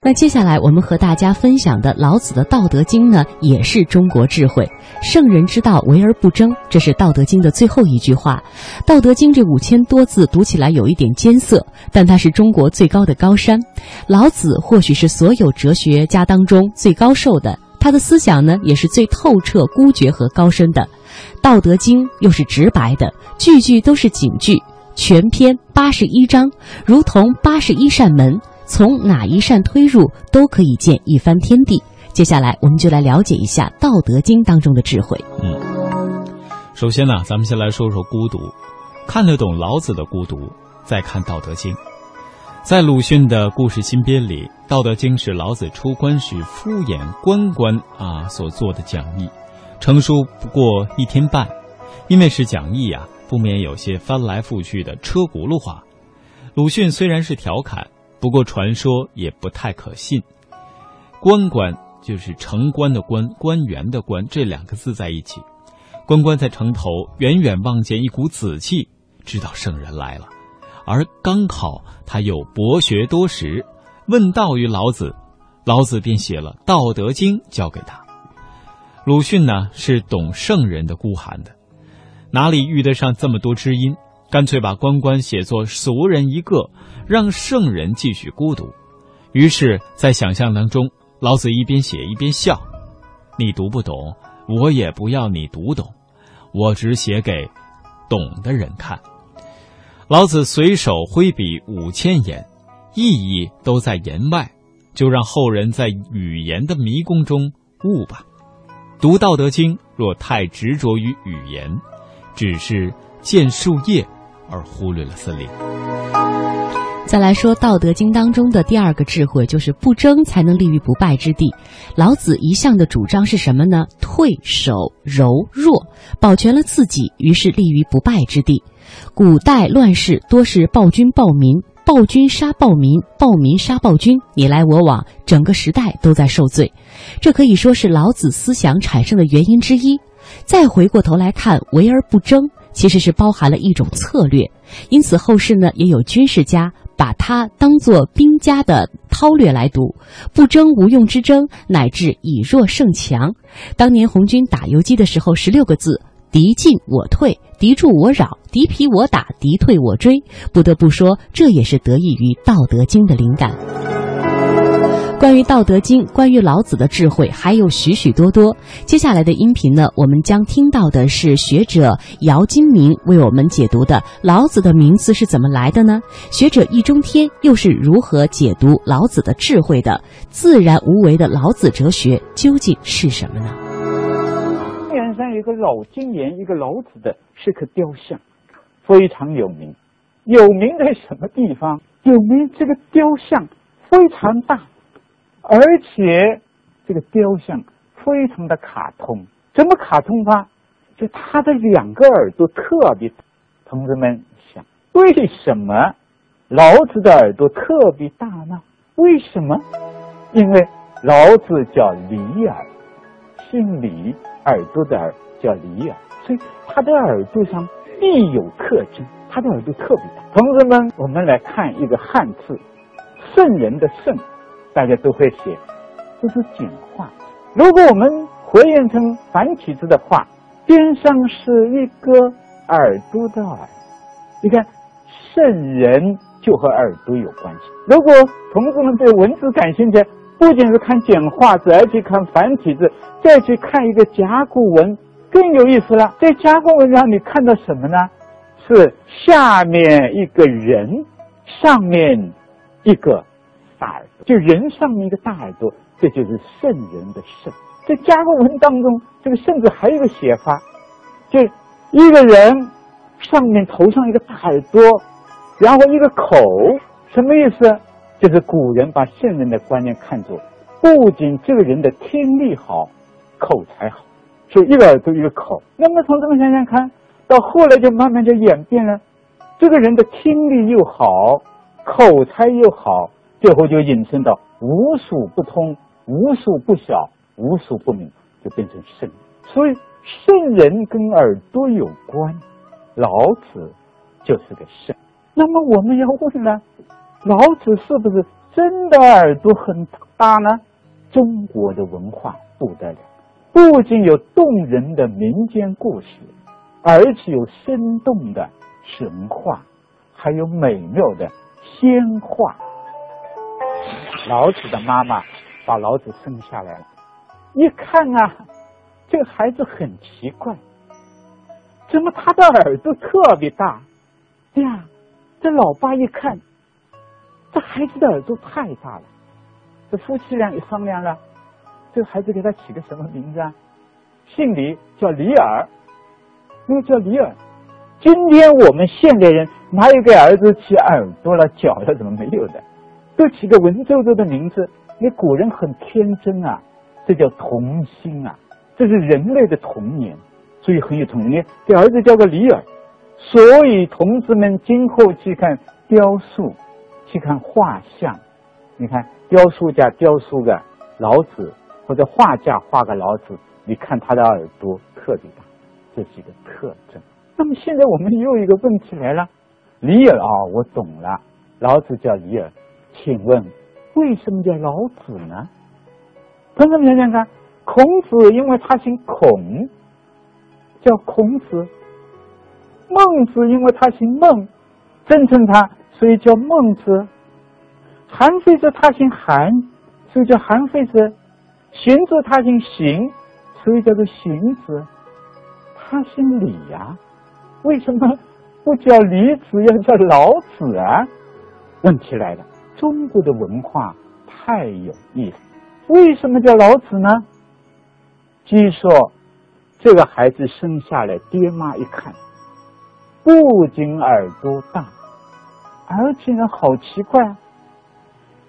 那接下来我们和大家分享的老子的《道德经》呢，也是中国智慧。圣人之道，为而不争，这是《道德经》的最后一句话。《道德经》这五千多字读起来有一点艰涩，但它是中国最高的高山。老子或许是所有哲学家当中最高寿的，他的思想呢也是最透彻、孤绝和高深的。《道德经》又是直白的，句句都是警句，全篇八十一章，如同八十一扇门。从哪一扇推入，都可以见一番天地。接下来，我们就来了解一下《道德经》当中的智慧。嗯，首先呢，咱们先来说说孤独。看得懂老子的孤独，再看《道德经》。在鲁迅的故事新编里，《道德经》是老子出关时敷衍关关啊所做的讲义，成书不过一天半。因为是讲义啊，不免有些翻来覆去的车轱辘话。鲁迅虽然是调侃。不过传说也不太可信。关关就是城关的关，官员的官，这两个字在一起。关关在城头远远望见一股紫气，知道圣人来了。而刚好他又博学多识，问道于老子，老子便写了《道德经》交给他。鲁迅呢是懂圣人的孤寒的，哪里遇得上这么多知音？干脆把关关写作俗人一个，让圣人继续孤独。于是，在想象当中，老子一边写一边笑：“你读不懂，我也不要你读懂，我只写给懂的人看。”老子随手挥笔五千言，意义都在言外，就让后人在语言的迷宫中悟吧。读《道德经》若太执着于语言，只是见树叶。而忽略了森林。再来说《道德经》当中的第二个智慧，就是不争才能立于不败之地。老子一向的主张是什么呢？退守柔弱，保全了自己，于是立于不败之地。古代乱世多是暴君暴民，暴君杀暴民，暴民杀暴君，你来我往，整个时代都在受罪。这可以说是老子思想产生的原因之一。再回过头来看，为而不争。其实是包含了一种策略，因此后世呢也有军事家把它当作兵家的韬略来读，不争无用之争，乃至以弱胜强。当年红军打游击的时候，十六个字：敌进我退，敌驻我扰，敌疲我打，敌退我追。不得不说，这也是得益于《道德经》的灵感。关于《道德经》，关于老子的智慧，还有许许多多。接下来的音频呢，我们将听到的是学者姚金明为我们解读的老子的名字是怎么来的呢？学者易中天又是如何解读老子的智慧的？自然无为的老子哲学究竟是什么呢？公园上有个老金莲，一个老子的是个雕像，非常有名。有名在什么地方？有名这个雕像非常大。而且，这个雕像非常的卡通，怎么卡通法？就他的两个耳朵特别。同志们想，为什么老子的耳朵特别大呢？为什么？因为老子叫李耳，姓李，耳朵的耳叫李耳，所以他的耳朵上必有特征，他的耳朵特别大。同志们，我们来看一个汉字“圣人”的“圣”。大家都会写，这是简化。如果我们还原成繁体字的话，边上是一个耳朵的耳。你看，圣人就和耳朵有关系。如果同志们对文字感兴趣，不仅是看简化字，而且看繁体字，再去看一个甲骨文，更有意思了。在甲骨文上，你看到什么呢？是下面一个人，上面一个。大耳朵，就人上面一个大耳朵，这就是圣人的圣。在甲骨文当中，这个“圣”字还有一个写法，就一个人上面头上一个大耳朵，然后一个口，什么意思？就是古人把圣人的观念看作，不仅这个人的听力好，口才好，所以一个耳朵一个口。那么从这么想想看，到后来就慢慢就演变了，这个人的听力又好，口才又好。最后就引申到无数不通、无数不晓、无数不明，就变成圣。所以圣人跟耳朵有关，老子就是个圣。那么我们要问呢，老子是不是真的耳朵很大呢？中国的文化不得了，不仅有动人的民间故事，而且有生动的神话，还有美妙的仙话。老子的妈妈把老子生下来了，一看啊，这个孩子很奇怪，怎么他的耳朵特别大？呀，这老爸一看，这孩子的耳朵太大了。这夫妻俩也商量了，这个孩子给他起个什么名字啊？姓李，叫李耳，那个叫李耳。今天我们现代人哪有给儿子起耳朵了、脚了？怎么没有的？都起个文绉绉的名字，那古人很天真啊，这叫童心啊，这是人类的童年，所以很有童年。给儿子叫个李耳，所以同志们今后去看雕塑，去看画像，你看雕塑家雕塑个老子，或者画家画个老子，你看他的耳朵特别大，这几个特征。那么现在我们又一个问题来了，李耳啊，我懂了，老子叫李耳。请问，为什么叫老子呢？同学们想想看，孔子因为他姓孔，叫孔子；孟子因为他姓孟，尊称他，所以叫孟子；韩非子他姓韩，所以叫韩非子；荀子他姓荀，所以叫做荀子。他姓李呀，为什么不叫李子，要叫老子啊？问题来了。中国的文化太有意思，为什么叫老子呢？据说这个孩子生下来，爹妈一看，不仅耳朵大，而且呢，好奇怪，啊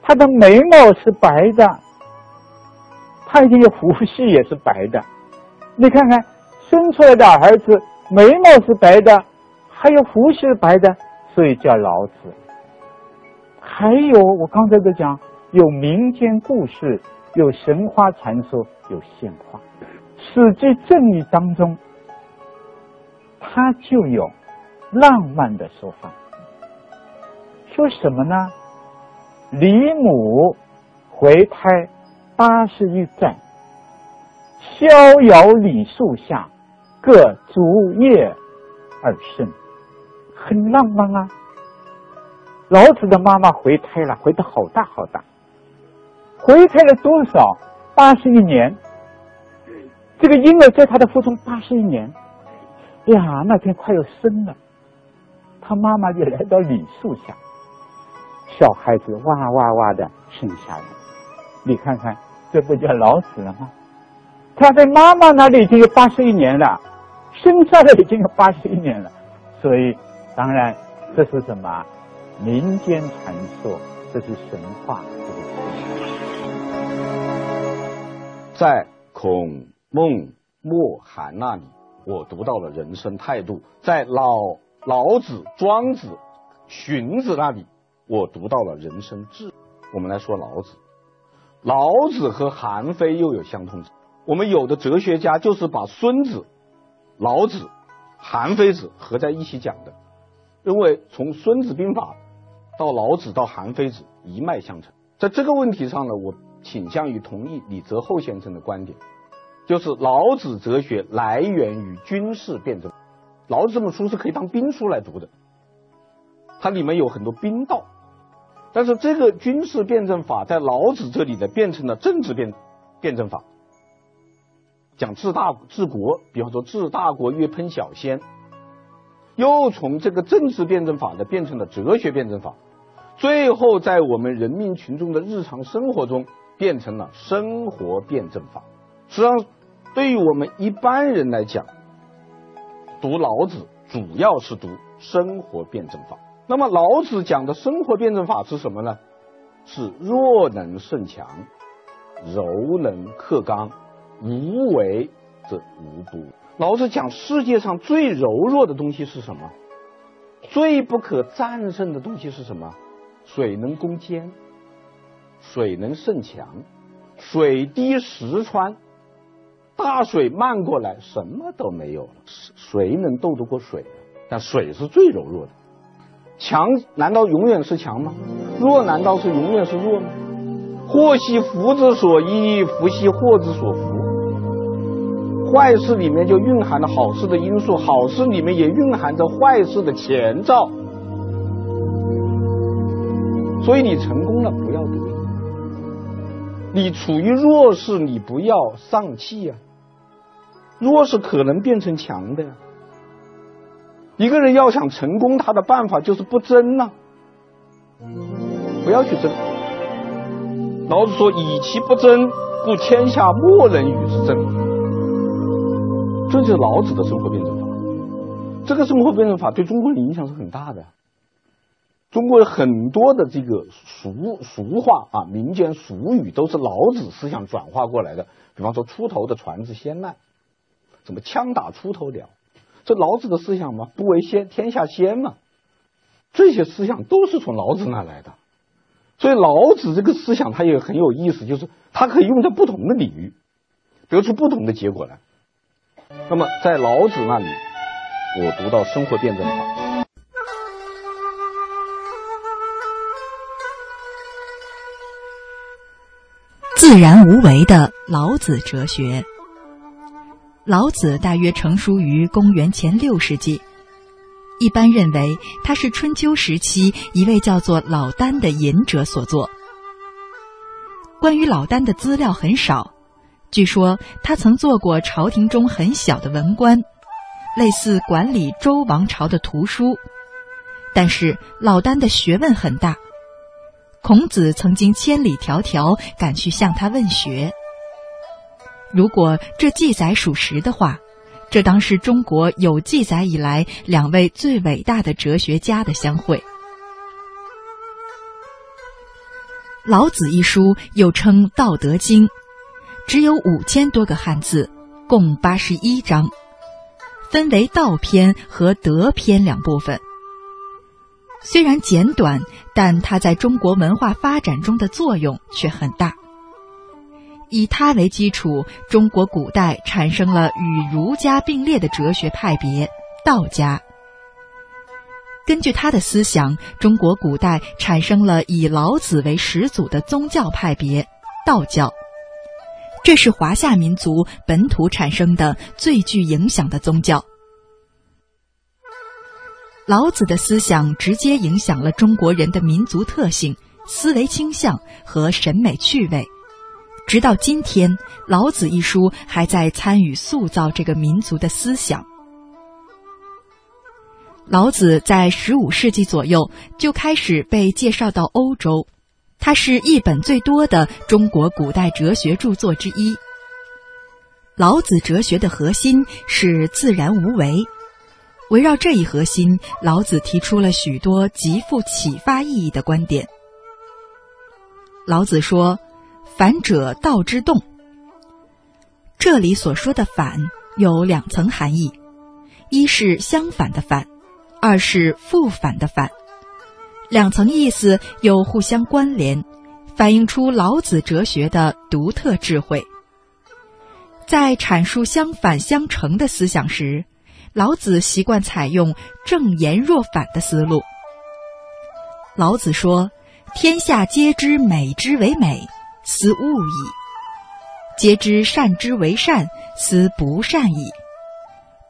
他的眉毛是白的，他已经有胡须也是白的。你看看生出来的儿子，眉毛是白的，还有胡须是白的，所以叫老子。还有，我刚才在讲，有民间故事，有神话传说，有献话，《史记正义》当中，它就有浪漫的说法，说什么呢？李母回胎八十一载，逍遥李树下，各竹叶而生，很浪漫啊。老子的妈妈回胎了，回的好大好大，回胎了多少？八十一年。这个婴儿在他的腹中八十一年，呀，那天快要生了，他妈妈就来到李树下，小孩子哇哇哇的生下来，你看看，这不叫老死了吗？他在妈妈那里已经有八十一年了，生下来已经有八十一年了，所以当然这是什么？民间传说，这是神话。在孔孟墨韩那里，我读到了人生态度；在老老子、庄子、荀子那里，我读到了人生志。我们来说老子，老子和韩非又有相通之我们有的哲学家就是把孙子、老子、韩非子合在一起讲的，认为从《孙子兵法》。到老子到韩非子一脉相承，在这个问题上呢，我倾向于同意李泽厚先生的观点，就是老子哲学来源于军事辩证。老子这本书是可以当兵书来读的，它里面有很多兵道，但是这个军事辩证法在老子这里呢变成了政治辩辩证法，讲治大治国，比方说治大国越烹小鲜，又从这个政治辩证法呢变成了哲学辩证法。最后，在我们人民群众的日常生活中，变成了生活辩证法。实际上，对于我们一般人来讲，读老子主要是读生活辩证法。那么，老子讲的生活辩证法是什么呢？是弱能胜强，柔能克刚，无为则无不。老子讲世界上最柔弱的东西是什么？最不可战胜的东西是什么？水能攻坚，水能胜强，水滴石穿，大水漫过来，什么都没有了。谁能斗得过水呢？但水是最柔弱的。强难道永远是强吗？弱难道是永远是弱吗？祸兮福之所依，福兮祸之所伏。坏事里面就蕴含了好事的因素，好事里面也蕴含着坏事的前兆。所以你成功了，不要得意；你处于弱势，你不要丧气呀。弱势可能变成强的。一个人要想成功，他的办法就是不争呐，不要去争。老子说：“以其不争，故天下莫能与之争。”这就是老子的生活辩证法。这个生活辩证法对中国人影响是很大的。中国很多的这个俗俗话啊，民间俗语都是老子思想转化过来的。比方说，出头的船是先烂，怎么枪打出头鸟？这老子的思想嘛，不为先，天下先嘛。这些思想都是从老子那来的。所以老子这个思想它也很有意思，就是它可以用在不同的领域，得出不同的结果来。那么在老子那里，我读到生活辩证法。自然无为的老子哲学。老子大约成书于公元前六世纪，一般认为他是春秋时期一位叫做老聃的隐者所作。关于老聃的资料很少，据说他曾做过朝廷中很小的文官，类似管理周王朝的图书。但是老聃的学问很大。孔子曾经千里迢迢赶去向他问学。如果这记载属实的话，这当是中国有记载以来两位最伟大的哲学家的相会。《老子》一书又称《道德经》，只有五千多个汉字，共八十一章，分为道篇和德篇两部分。虽然简短，但它在中国文化发展中的作用却很大。以它为基础，中国古代产生了与儒家并列的哲学派别——道家。根据他的思想，中国古代产生了以老子为始祖的宗教派别——道教。这是华夏民族本土产生的最具影响的宗教。老子的思想直接影响了中国人的民族特性、思维倾向和审美趣味，直到今天，《老子》一书还在参与塑造这个民族的思想。老子在十五世纪左右就开始被介绍到欧洲，它是译本最多的中国古代哲学著作之一。老子哲学的核心是自然无为。围绕这一核心，老子提出了许多极富启发意义的观点。老子说：“反者道之动。”这里所说的“反”有两层含义：一是相反的“反”，二是复反的“反”。两层意思又互相关联，反映出老子哲学的独特智慧。在阐述相反相成的思想时。老子习惯采用正言若反的思路。老子说：“天下皆知美之为美，斯恶矣；皆知善之为善，斯不善矣。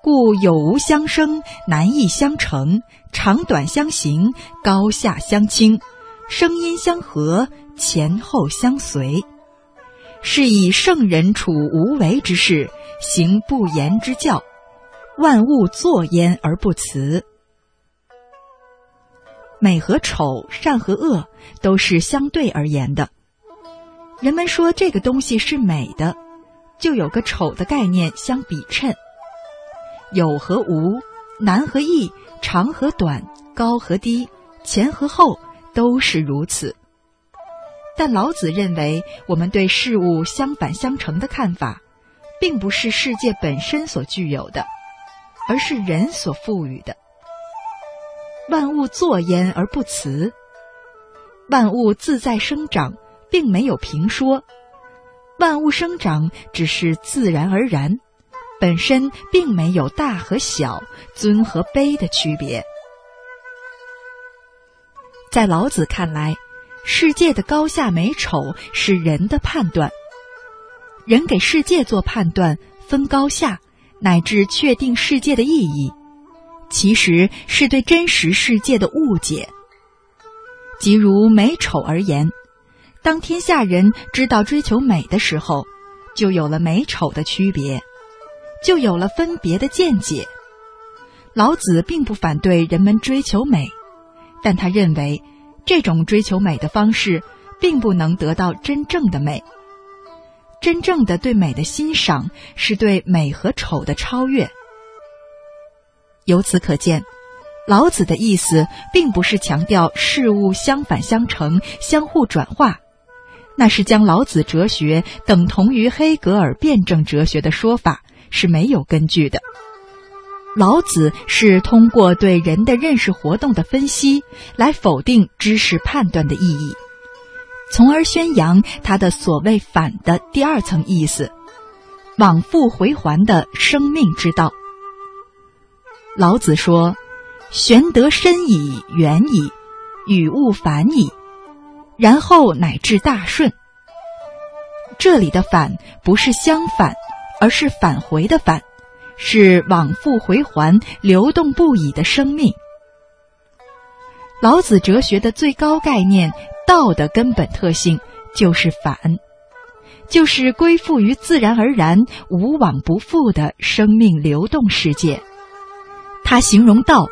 故有无相生，难易相成，长短相形，高下相倾，声音相和，前后相随。是以圣人处无为之事，行不言之教。”万物作焉而不辞，美和丑、善和恶都是相对而言的。人们说这个东西是美的，就有个丑的概念相比衬。有和无、难和易、长和短、高和低、前和后都是如此。但老子认为，我们对事物相反相成的看法，并不是世界本身所具有的。而是人所赋予的。万物作焉而不辞，万物自在生长，并没有评说。万物生长只是自然而然，本身并没有大和小、尊和卑的区别。在老子看来，世界的高下美丑是人的判断。人给世界做判断、分高下，乃至确定世界的意义，其实是对真实世界的误解。即如美丑而言，当天下人知道追求美的时候，就有了美丑的区别，就有了分别的见解。老子并不反对人们追求美，但他认为这种追求美的方式并不能得到真正的美。真正的对美的欣赏是对美和丑的超越。由此可见，老子的意思并不是强调事物相反相成、相互转化，那是将老子哲学等同于黑格尔辩证哲学的说法是没有根据的。老子是通过对人的认识活动的分析来否定知识判断的意义，从而宣扬他的所谓“反”的第二层意思——往复回环的生命之道。老子说：“玄德深矣，远矣，与物反矣，然后乃至大顺。”这里的“反”不是相反，而是返回的“返”。是往复回环、流动不已的生命。老子哲学的最高概念“道”的根本特性就是反，就是归附于自然而然、无往不复的生命流动世界。他形容道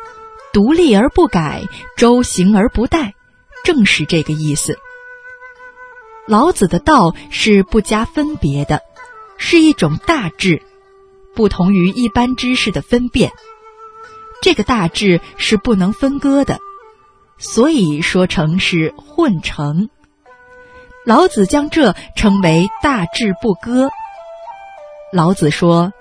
独立而不改，周行而不殆，正是这个意思。老子的道是不加分别的，是一种大智。不同于一般知识的分辨，这个大智是不能分割的，所以说成是混成。老子将这称为大智不割。老子说：“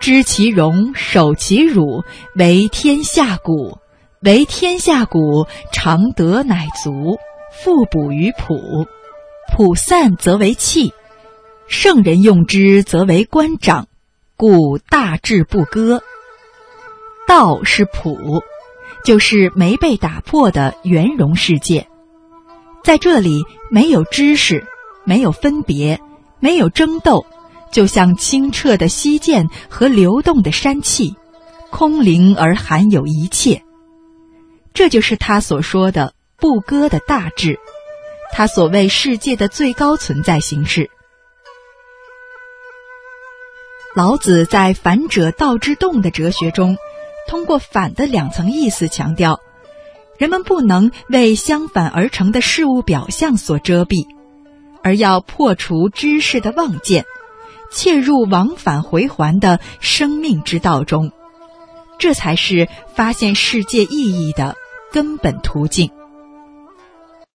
知其荣，守其辱，为天下谷。为天下谷，常德乃足，复补于朴。朴散则为器，圣人用之，则为官长。”故大智不割，道是朴，就是没被打破的圆融世界。在这里，没有知识，没有分别，没有争斗，就像清澈的溪涧和流动的山气，空灵而含有一切。这就是他所说的不割的大智，他所谓世界的最高存在形式。老子在“反者道之动”的哲学中，通过“反”的两层意思强调，人们不能为相反而成的事物表象所遮蔽，而要破除知识的妄见，切入往返回环的生命之道中，这才是发现世界意义的根本途径。